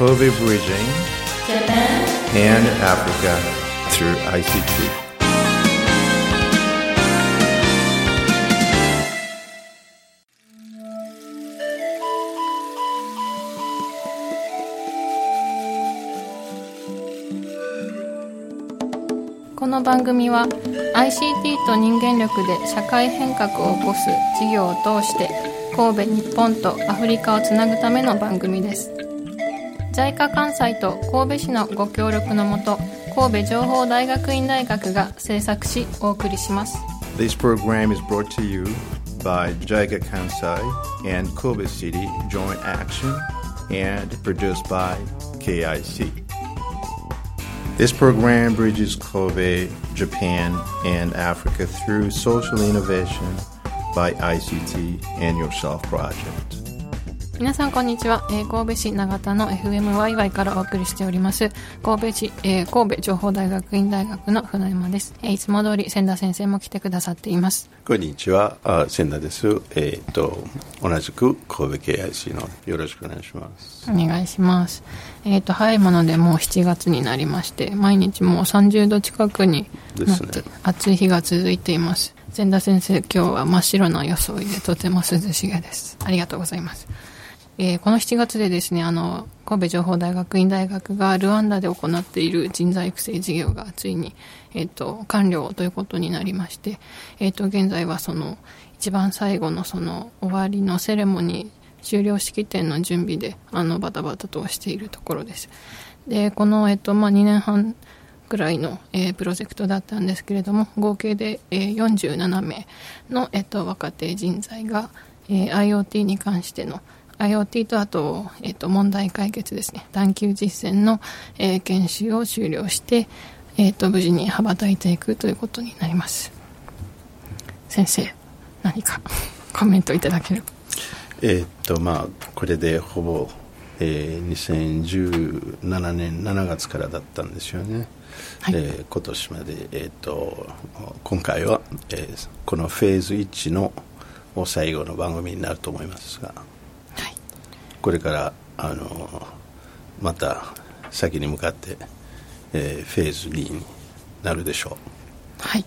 Kobe Bridging Japan and Africa through ICT. この番組は ICT と人間力で社会変革を起こす事業を通して神戸日本とアフリカをつなぐための番組です JICA 関西と神戸市のご協力のもと神戸情報大学院大学が制作しお送りします This program is brought to you by JICA Kansai and Kobe City Joint Action and produced by KIC. This program bridges Kobe, Japan, and Africa through social innovation by ICT and Yourself Project. 皆さんこんにちは、えー神戸市長田の FMYY からお送りしております。神戸市、えー神戸情報大学院大学の船山です、えーいつも通り千田先生も来てくださっています。こんにちは、あ千田です。えっ、と、同じく神戸 KIC のよろしくお願いします。お願いします。えっ、と早いものでもう7月になりまして毎日もう30度近くになって、ね。暑い日が続いています。千田先生今日は真っ白な装いでとても涼しげです。ありがとうございますえーこの7月でですねあの神戸情報大学院大学がルワンダで行っている人材育成事業がついに、えっと完了ということになりまして、えっと現在はその一番最後のその終わりのセレモニー終了式典の準備であのバタバタとしているところです。でこの、えっとまあ、2年半ぐらいの、えープロジェクトだったんですけれども合計で、えー47名の、えっと若手人材が、えー IoT に関しての IoT とあと,、えっと問題解決ですね。探究実践の、えー研修を終了して、えっと無事に羽ばたいていくということになります。先生何か コメントいただけるえっ、と、まあ、これでほぼ、えー2017年7月からだったんですよね。はい。えー今年まで、えっ、と、今回は、えーこのフェーズ1のお最後の番組になると思いますが、はいこれから、あの、また先に向かって、えーフェーズ2になるでしょう。はい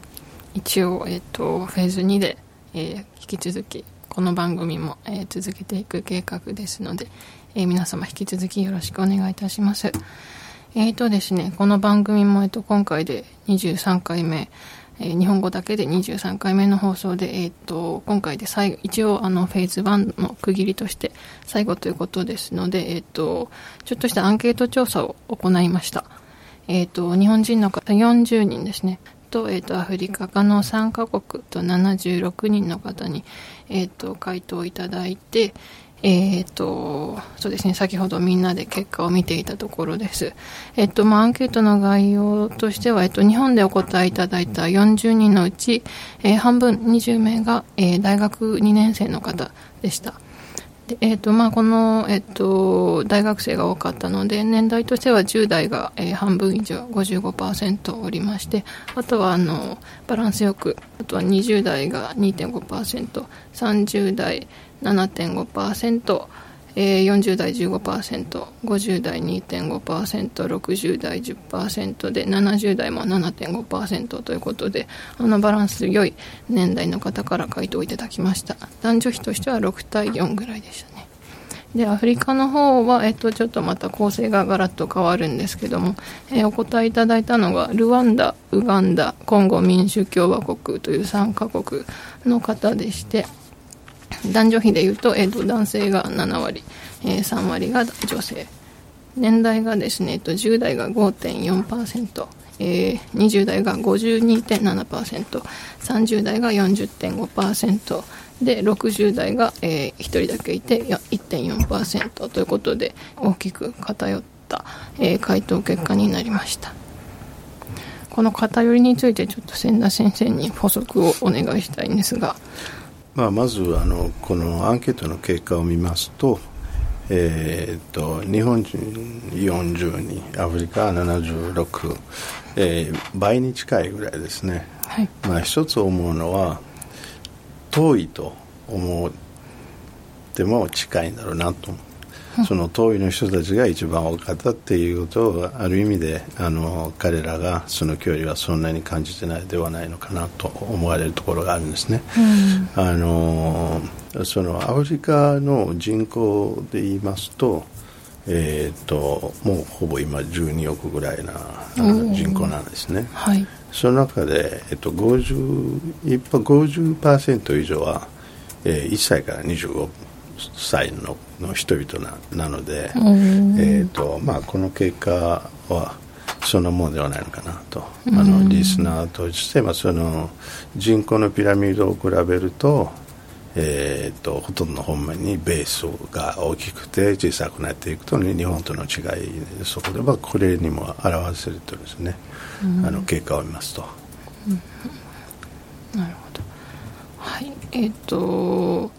一応、えっとフェーズ2で、えー引き続きこの番組も、えー続けていく計画ですので、えー皆様引き続きよろしくお願いいたしますえーとですねこの番組も、えっと今回で23回目えー日本語だけで23回目の放送で、えー、と今回で最後一応あのフェーズ1の区切りとして最後ということですので、えー、とちょっとしたアンケート調査を行いました、えー、と日本人の方40人ですね。と,、えー、とアフリカ科の3カ国と76人の方に、えー、と回答いただいてえー、とそうですね先ほどみんなで結果を見ていたところです、えっとまあ、アンケートの概要としては、えっと、日本でお答えいただいた40人のうち、え半分20名が、え大学2年生の方でした。でえっとまあ、この、えっと、大学生が多かったので年代としては10代が、えー半分以上55%おりましてあとはあのバランスよくあとは20代が 2.5%30 代7.5%えー40代 15%50 代 2.5%60 代10%で70代も7.5%ということであのバランス良い年代の方から回答いただきました。男女比としては6対4ぐらいでしたね。でアフリカの方は、えっと、ちょっとまた構成がガラッと変わるんですけども、えーお答えいただいたのがルワンダ、ウガンダ、コンゴ民主共和国という3カ国の方でして男女比でいうと,、えー、と男性が7割、えー3割が女性。年代がですね、えっと、10代が5.4%、えー、20代が 52.7%30 代が40.5%で60代が、えー、1人だけいて1.4%ということで大きく偏った、えー回答結果になりました。この偏りについてちょっと千田先生に補足をお願いしたいんですがまあ、まずあのこのアンケートの結果を見ますと,、えー、と日本人40人アフリカ76、えー倍に近いぐらいですね、はい。まあ、一つ思うのは遠いと思っても近いんだろうなと その遠いの人たちが一番多かったっていうことをある意味であの彼らがその距離はそんなに感じてないではないのかなと思われるところがあるんですね。うん、あのそのアフリカの人口で言いますと,、えーと、もうほぼ今12億ぐらいな人口なんですね。はい、その中で、えっと、50%, 50以上は、えー、1歳から25歳のの人々ななので、えーとまあ、この結果はそのものではないのかなと、あのリスナーとして、まあ、その人口のピラミッドを比べると,、えーと、ほとんどの本面にベースが大きくて小さくなっていくと日本との違いそこではこれにも表せるとですね、あの結果を見ますと。なるほど。はい。えっ、ー、と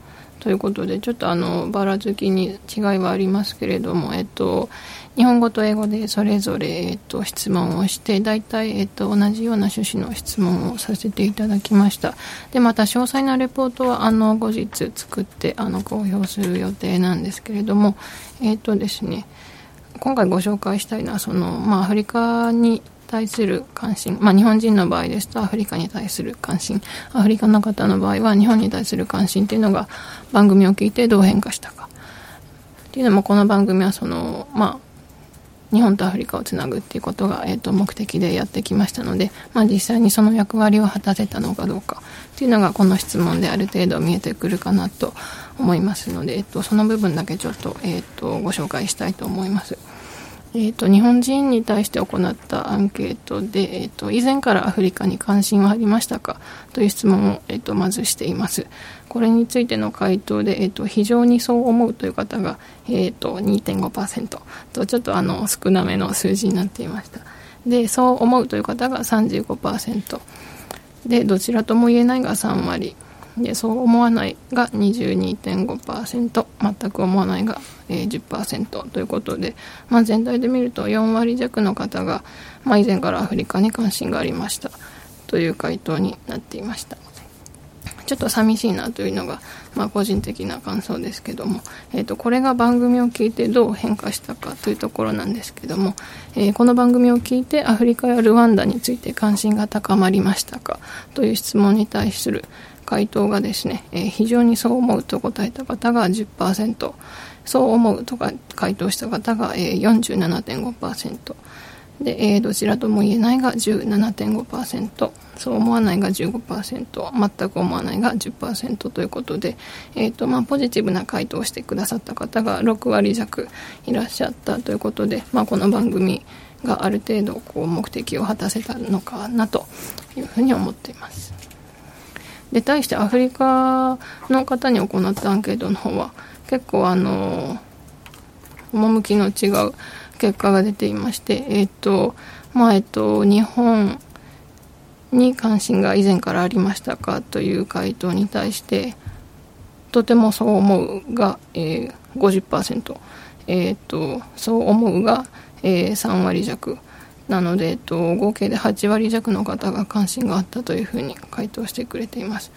ということでちょっとあのばらつきに違いはありますけれども、えっと、日本語と英語でそれぞれ、えっと、質問をして大体、えっと、同じような趣旨の質問をさせていただきました。でまた詳細なレポートはあの後日作ってあの公表する予定なんですけれどもえっとですね今回ご紹介したいのはその、まあ、アフリカに対する関心、まあ、日本人の場合ですとアフリカに対する関心アフリカの方の場合は日本に対する関心っていうのが番組を聞いてどう変化したかっていうのもこの番組はその、まあ、日本とアフリカをつなぐっていうことが、えー、と目的でやってきましたので、まあ、実際にその役割を果たせたのかどうかっていうのがこの質問である程度見えてくるかなと思いますので、えー、とその部分だけちょっと,、えー、とご紹介したいと思います。えーと、日本人に対して行ったアンケートで、えーと、以前からアフリカに関心はありましたか？という質問を、えーと、まずしています。これについての回答で、えー、と非常にそう思うという方が、えー、と2.5%とちょっとあの少なめの数字になっていました。でそう思うという方が35%でどちらとも言えないが3割。でそう思わないが22.5%全く思わないが、え、10%ということで、まあ、全体で見ると4割弱の方が、まあ、以前からアフリカに関心がありました。という回答になっていました。ちょっと寂しいなというのが、まあ、個人的な感想ですけども、えーと、これが番組を聞いてどう変化したかというところなんですけども、えー、この番組を聞いてアフリカやルワンダについて関心が高まりましたか？という質問に対する回答がですね、えー、非常にそう思うと答えた方が10%そう思うとか回答した方が、えー、47.5%で、えー、どちらとも言えないが17.5%そう思わないが15%全く思わないが10%ということで、えーとまあ、ポジティブな回答をしてくださった方が6割弱いらっしゃったということで、まあ、この番組がある程度こう目的を果たせたのかなというふうに思っています。で対してアフリカの方に行ったアンケートの方は結構あの趣の違う結果が出ていまして、えっ、ー、と、まあ、えっ、と、日本に関心が以前からありましたかという回答に対して、とてもそう思うが、えー、50%、えっ、ー、と、そう思うが、えー、3割弱。なので、えっと、合計で8割弱の方が関心があったというふうに回答してくれています。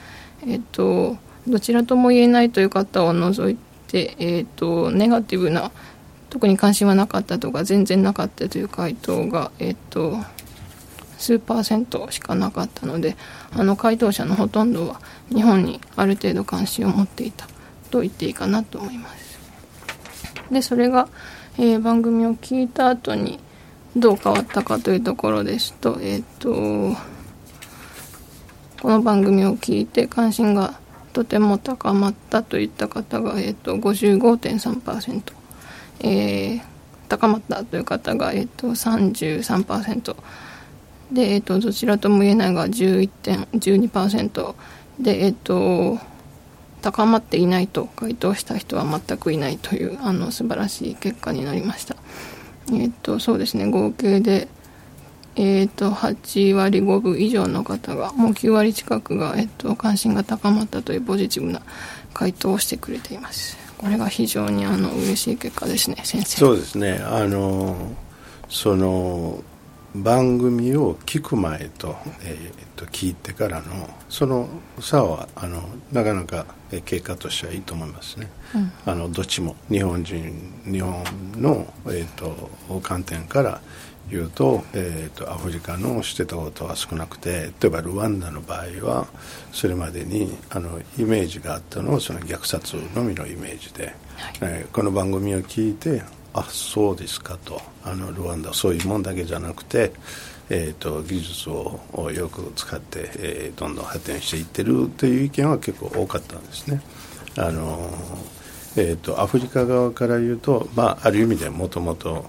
えっと、どちらとも言えないという方を除いて、えっと、ネガティブな特に関心はなかったとか全然なかったという回答が、えっと、数パーセントしかなかったのであの回答者のほとんどは日本にある程度関心を持っていたと言っていいかなと思いますでそれが、えー、番組を聞いた後にどう変わったかというところですとえっ、とこの番組を聞いて関心がとても高まったといった方が、えっ、と55.3%えー、高まったという方が、えーと、33%で、えーと、どちらとも言えないが11.12%で、えーと、高まっていないと回答した人は全くいないというあの素晴らしい結果になりました。えー、とそうですね合計で、えー、と8割5分以上の方がもう9割近くが、えっ、と関心が高まったというポジティブな回答をしてくれています。これが非常にあの嬉しい結果ですね先生そうですねあのその番組を聞く前と,、えー、と聞いてからのその差はあのなかなか結果としてはいいと思いますね、うん、あのどっちも日本人日本の、えーと、観点から言うと,、えーと、アフリカのしてたことは少なくて例えばルワンダの場合はそれまでにあのイメージがあったのはその虐殺のみのイメージで、はい、えー、この番組を聞いてあそうですかと。あのルワンダそういうもんだけじゃなくて、えーと、技術をよく使って、えー、どんどん発展していってるという意見は結構多かったんですね。あのえーと、アフリカ側から言うと、まあ、ある意味でもともと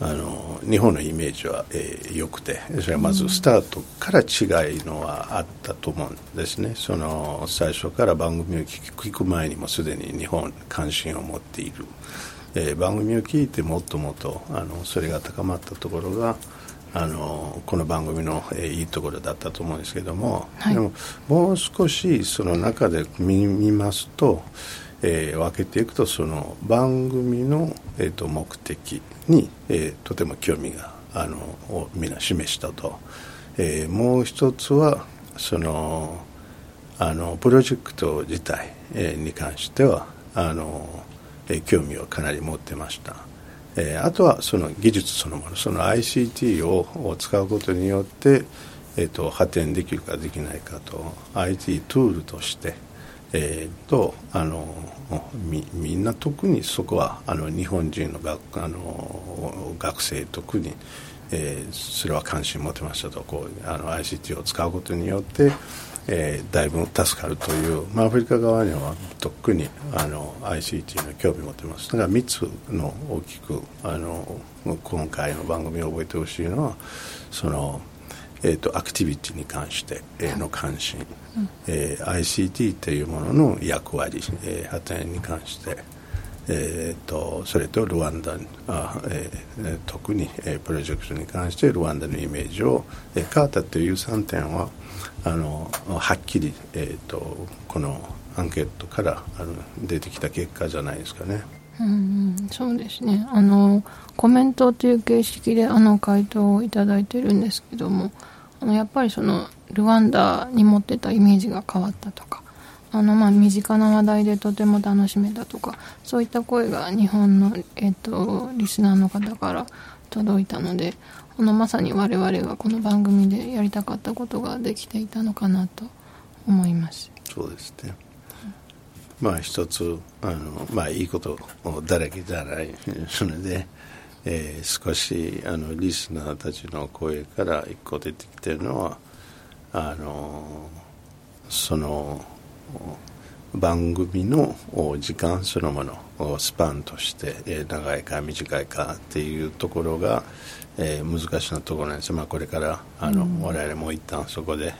あの日本のイメージは、えー、良くてそれはまずスタートから違いのはあったと思うんですね。その最初から番組を聞く前にもすでに日本関心を持っている。えー、番組を聞いてもっともっとあのそれが高まったところがあのこの番組の、えー、いいところだったと思うんですけども、はい、でももう少しその中で見見ますと、えー、分けていくとその番組の、えーと、目的に、えー、とても興味があのをみんな示したと、えー、もう一つはそのあのプロジェクト自体、えー、に関してはあのえ興味をかなり持ってました、えあとはその技術そのものその ICT を使うことによって、えーと、発展できるかできないかと IT ツールとして、えーと、あのみみんな特にそこはあの日本人の学あの学生特に、えー、それは関心を持てましたとこうあの ICT を使うことによってえー、だいぶ助かるという、まあ、アフリカ側には特にあの ICT の興味を持っています。だから3つの大きくあの今回の番組を覚えてほしいのはその、えーと、アクティビティに関しての関心、うん、えー、ICT というものの役割、えー、発展に関してえーと、それとルワンダあ、えー、特に、えー、プロジェクトに関してルワンダのイメージを、えー、変わったという3点はあのはっきり、えーと、このアンケートからあの出てきた結果じゃないですかね。うん、そうですねあのコメントという形式であの回答をいただいてるんですけどもあのやっぱりそのルワンダに持ってたイメージが変わったとかあのまあ身近な話題でとても楽しめたとかそういった声が日本の、えーとリスナーの方から届いたのでこのまさに我々がこの番組でやりたかったことができていたのかなと思います。そうですね、まあ一つあの、まあ、いいことだらけじゃない。ので、えー、少しあのリスナーたちの声から一個出てきてるのはあのその番組の時間そのものスパンとして長いか短いかっていうところが、えー、難しなところなんですまあ、これからあの、うん、我々も一旦そこで、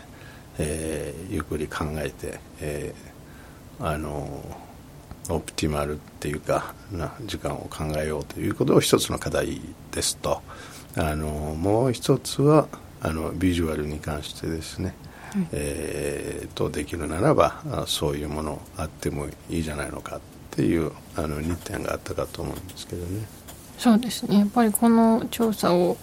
えー、ゆっくり考えて、えー、あのオプティマルっていうかな時間を考えようということを一つの課題ですと。あのもう一つはあのビジュアルに関してですねえー、とできるならばそういうものあってもいいじゃないのかっていうあの2点があったかと思うんですけどね。そうですねやっぱりこの調査を、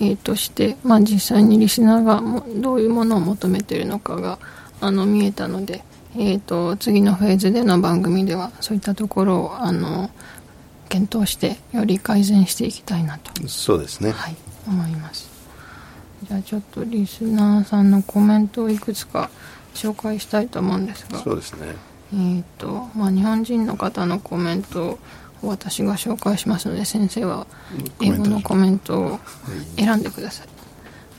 えー、として、まあ、実際にリスナーがもどういうものを求めているのかがあの見えたので、えー、と次のフェーズでの番組ではそういったところをあの検討してより改善していきたいなとそうですね、はい、思います。じゃあちょっとリスナーさんのコメントをいくつか紹介したいと思うんですが。そうですね。えーとまあ、日本人の方のコメントを私が紹介しますので先生は英語のコメントを選んでください。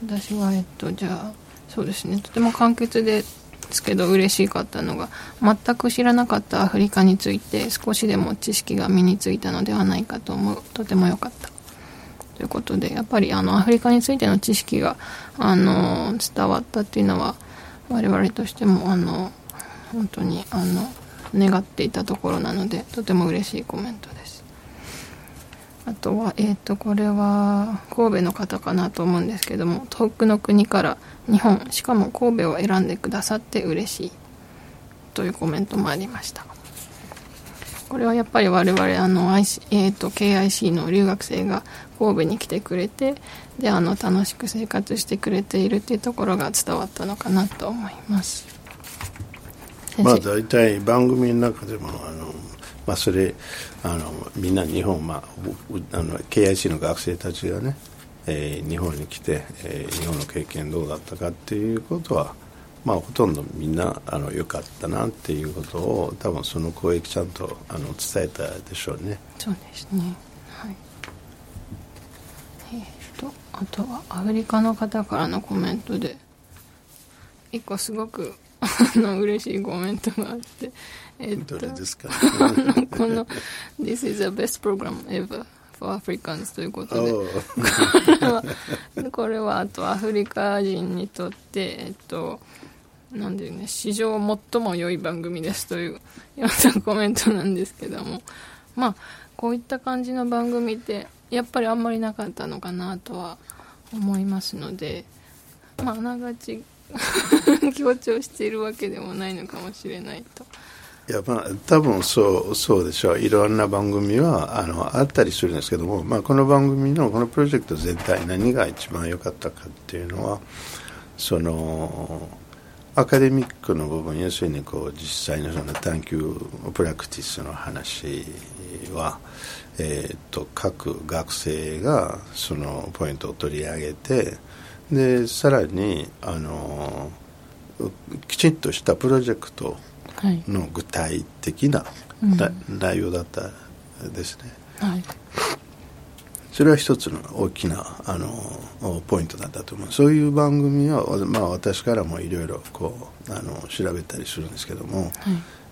私はえっとじゃあそうですね。とても簡潔ですけど嬉しかったのが全く知らなかったアフリカについて少しでも知識が身についたのではないかと思う。とても良かったということでやっぱりあのアフリカについての知識があの伝わったっていうのは我々としてもあの本当にあの願っていたところなのでとても嬉しいコメントです。あとはえっ、ー、とこれは神戸の方かなと思うんですけども遠くの国から日本しかも神戸を選んでくださって嬉しいというコメントもありました。これはやっぱり我々あの、IC えーと、KIC の留学生が神戸に来てくれてであの楽しく生活してくれているっていうところが伝わったのかなと思います。まあ大体番組の中でもあの、まあ、それあのみんな日本、まあ、あの KIC の学生たちがね、えー、日本に来て、えー、日本の経験どうだったかっていうことはまあ、ほとんどみんなあの良かったなっていうことを多分その声ちゃんとあの伝えたでしょうね。そうですね、はいえーと、あとはアフリカの方からのコメントで一個すごく あの嬉しいコメントがあって、えー、どれですか この「This is the best program ever」for Africans ということで、これはあとアフリカ人にとって、えっと、なんでね、史上最も良い番組ですというようなコメントなんですけども、まあ、こういった感じの番組って、やっぱりあんまりなかったのかなとは思いますので、まあ、あながち 強調しているわけでもないのかもしれないと。いやまあ多分そうそうでしょういろんな番組はあのあったりするんですけども、まあ、この番組のこのプロジェクト全体何が一番良かったかっていうのはそのアカデミックの部分要するにこう実際のその探求プラクティスの話は、えーと、各学生がそのポイントを取り上げてでさらにあのきちんとしたプロジェクトの具体的な、はい、内容だったですね。はい。それは一つの大きなあのポイントだったと思う。そういう番組は、まあ、私からもいろいろこうあの調べたりするんですけども、はい、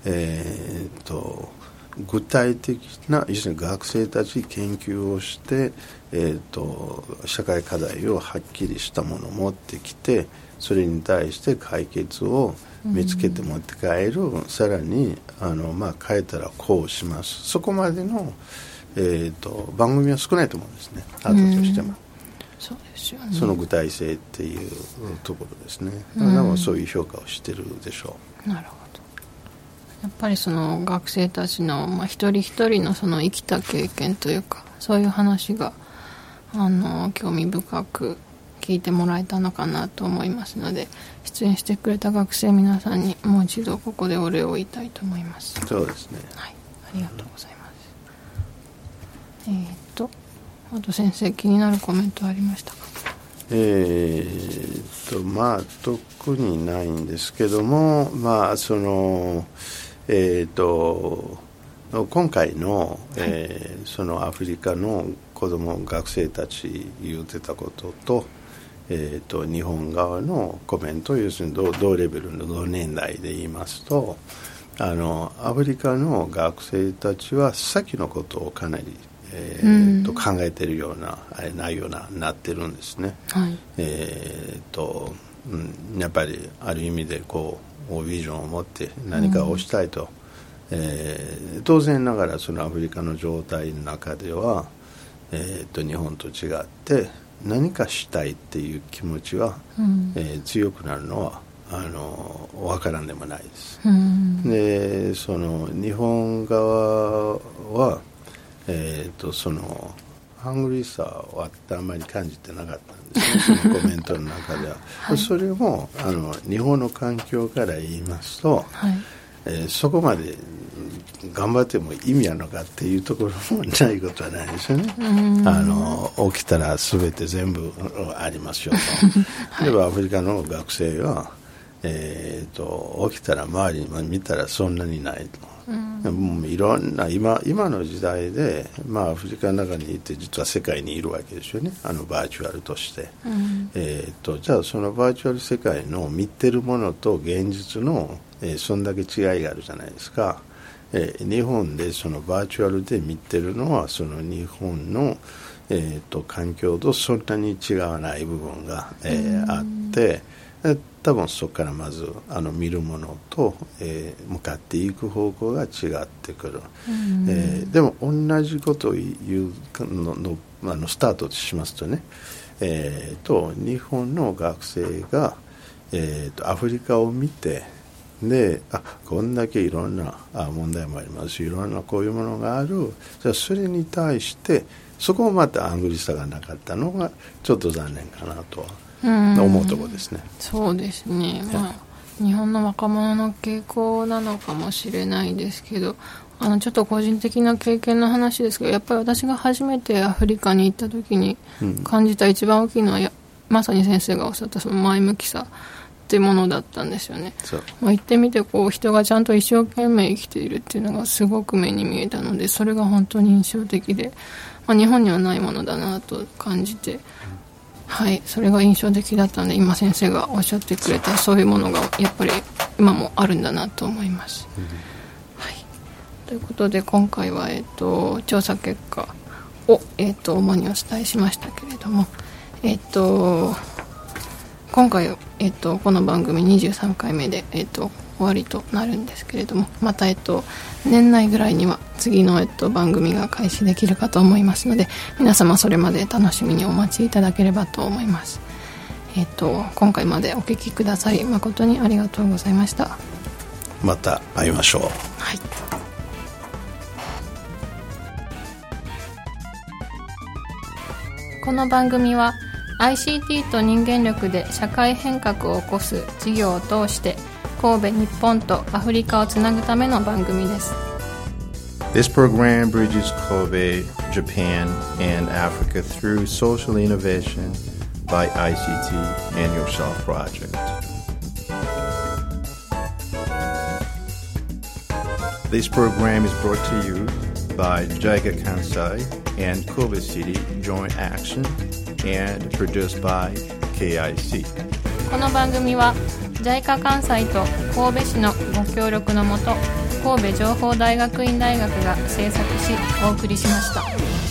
えー、と具体的な要するに学生たち研究をして、えーと、社会課題をはっきりしたものを持ってきてそれに対して解決を見つけて持って帰る、うん、さらにあの、まあ、変えたらこうします。そこまでのえーと、番組は少ないと思うんですね。アートとしても、そうですよね、その具体性っていうところですね。だからそういう評価をしてるでしょう。なるほどやっぱりその学生たちの、まあ、一人一人のその生きた経験というかそういう話があの興味深く聞いてもらえたのかなと思いますので出演してくれた学生皆さんにもう一度ここでお礼を言いたいと思います。そうですね。はい。ありがとうございます。えー、っとあと先生気になるコメントありましたか？えー、っとまあ特にないんですけどもまあそのえー、っと今回の、えー、そのアフリカの子ども学生たち言ってたことと,、えーと、日本側のコメント要するに同同レベルの同年代で言いますとあのアフリカの学生たちは先のことをかなりえーと考えているような内容ななってるんですね。はい、えーとうん、やっぱりある意味でこうビジョンを持って何かをしたいと、うん、えー、当然ながらそのアフリカの状態の中では、えーと、日本と違って何かしたいっていう気持ちは、うん、えー、強くなるのはあの分からんでもないです。うん、でその日本側はえーと、そのハングリーさはあんまり感じてなかったんですね そのコメントの中では、はい、それもあの日本の環境から言いますと、はい、えー、そこまで頑張っても意味あるのかっていうところもないことはないですよね。あの起きたら全て全部ありますよと。はい、例えばアフリカの学生は、えーと、起きたら周りに見たらそんなにないと。うん、いろんな今今の時代で、まあ、アフリカの中にいて実は世界にいるわけですよね。あのバーチャルとして、うん、えーと、じゃあそのバーチャル世界の見てるものと現実の、えー、そんだけ違いがあるじゃないですか、えー、日本でそのバーチャルで見てるのはその日本の、えーと、環境とそんなに違わない部分が、えー、あって、多分そこからまずあの見るものと、えー、向かっていく方向が違ってくる、えー、でも同じことを言うののあのスタートしますとね、えーと、日本の学生が、えーと、アフリカを見て、であこんだけいろんなあ問題もありますしいろんなこういうものがある。じゃそれに対してそこもまたアングリさがなかったのがちょっと残念かなとは思うところですね。そうですね、まあ、日本の若者の傾向なのかもしれないですけどあのちょっと個人的な経験の話ですけどやっぱり私が初めてアフリカに行った時に感じた一番大きいのは、まさに先生がおっしゃったその前向きさってものだったんですよね、まあ、行ってみてこう人がちゃんと一生懸命生きているっていうのがすごく目に見えたのでそれが本当に印象的で、まあ、日本にはないものだなと感じて、はい。それが印象的だったので今先生がおっしゃってくれたそういうものがやっぱり今もあるんだなと思います、うん、はい、ということで今回は、えーと、調査結果を、えーと、主にお伝えしましたけれどもえっ、ー、と今回、えっと、この番組23回目で、えっと、終わりとなるんですけれどもまた、えっと、年内ぐらいには次の、えっと、番組が開始できるかと思いますので皆様それまで楽しみにお待ちいただければと思います、えっと、今回までお聴きくださり誠にありがとうございました。また会いましょう。はい。この番組は ICT と人間力で社会変革を起こす事業を通して神戸日本とアフリカをつなぐための番組です This program bridges Kobe, Japan, and Africa through social innovation by ICT and Yourself Project. This program is brought to you by JICA Kansai and Kobe City Joint Action and produced by KIC この番組は JICA 関西と神戸市のご協力のもと神戸情報大学院大学が制作しお送りしました。